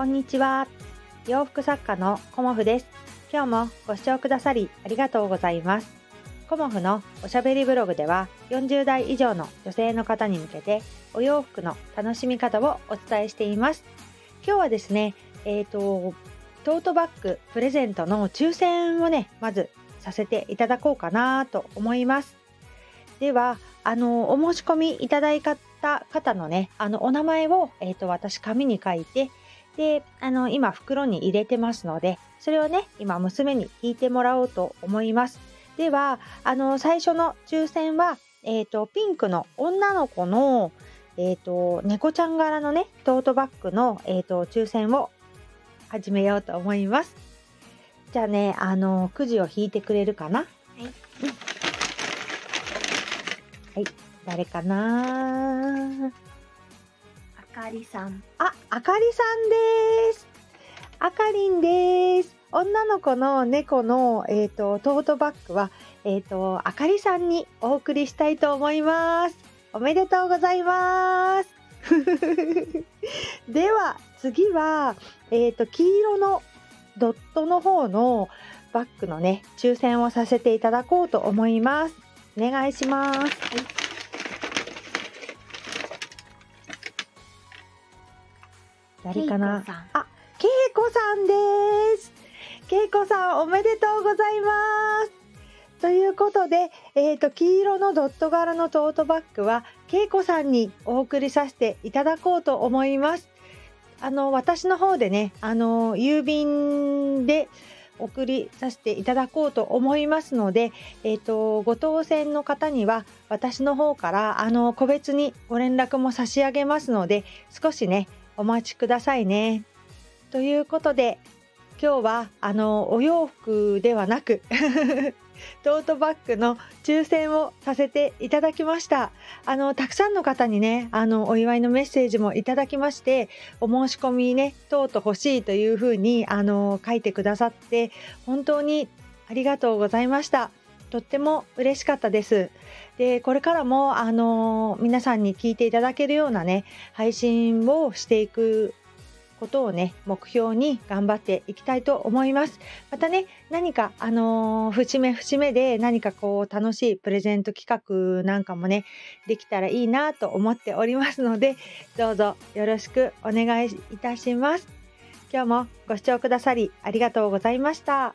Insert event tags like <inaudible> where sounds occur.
こんにちは。洋服作家のコモフです。今日もご視聴くださりありがとうございます。コモフのおしゃべりブログでは40代以上の女性の方に向けてお洋服の楽しみ方をお伝えしています。今日はですね、えっ、ー、と、トートバッグプレゼントの抽選をね、まずさせていただこうかなと思います。では、あの、お申し込みいただいた方のね、あの、お名前を、えっ、ー、と、私、紙に書いて、で、あの、今袋に入れてますので、それをね、今娘に引いてもらおうと思います。では、あの、最初の抽選は、えっ、ー、と、ピンクの女の子の、えっ、ー、と、猫ちゃん柄のね、トートバッグの、えっ、ー、と、抽選を始めようと思います。じゃあね、あの、くじを引いてくれるかな？はい。うん、はい。誰かなかりさん。あ、あかりさんです。あかりんです。女の子の猫の、えーと、トートバッグは、えーと、あかりさんにお送りしたいと思います。おめでとうございます。<laughs> では次は、えーと、黄色のドットの方のバッグのね抽選をさせていただこうと思います。お願いします。はい誰かなあ、けいこさんです。けいこさんおめでとうございます。ということで、えっ、ー、と、黄色のドット柄のトートバッグは、けいこさんにお送りさせていただこうと思います。あの、私の方でね、あの、郵便で送りさせていただこうと思いますので、えっ、ー、と、ご当選の方には、私の方から、あの、個別にご連絡も差し上げますので、少しね、お待ちくださいね。ということで今日はあのお洋服ではなく <laughs> トートバッグの抽選をさせていただきましたあのたくさんの方にねあのお祝いのメッセージもいただきましてお申し込みねトート欲しいというふうにあの書いてくださって本当にありがとうございましたとっても嬉しかったです。で、これからも、あの皆さんに聞いていただけるようなね、配信をしていくことをね、目標に頑張っていきたいと思います。またね、何か、あのー、節目節目で何かこう、楽しいプレゼント企画なんかもね、できたらいいなと思っておりますので、どうぞよろしくお願いいたします。今日もご視聴くださりありがとうございました。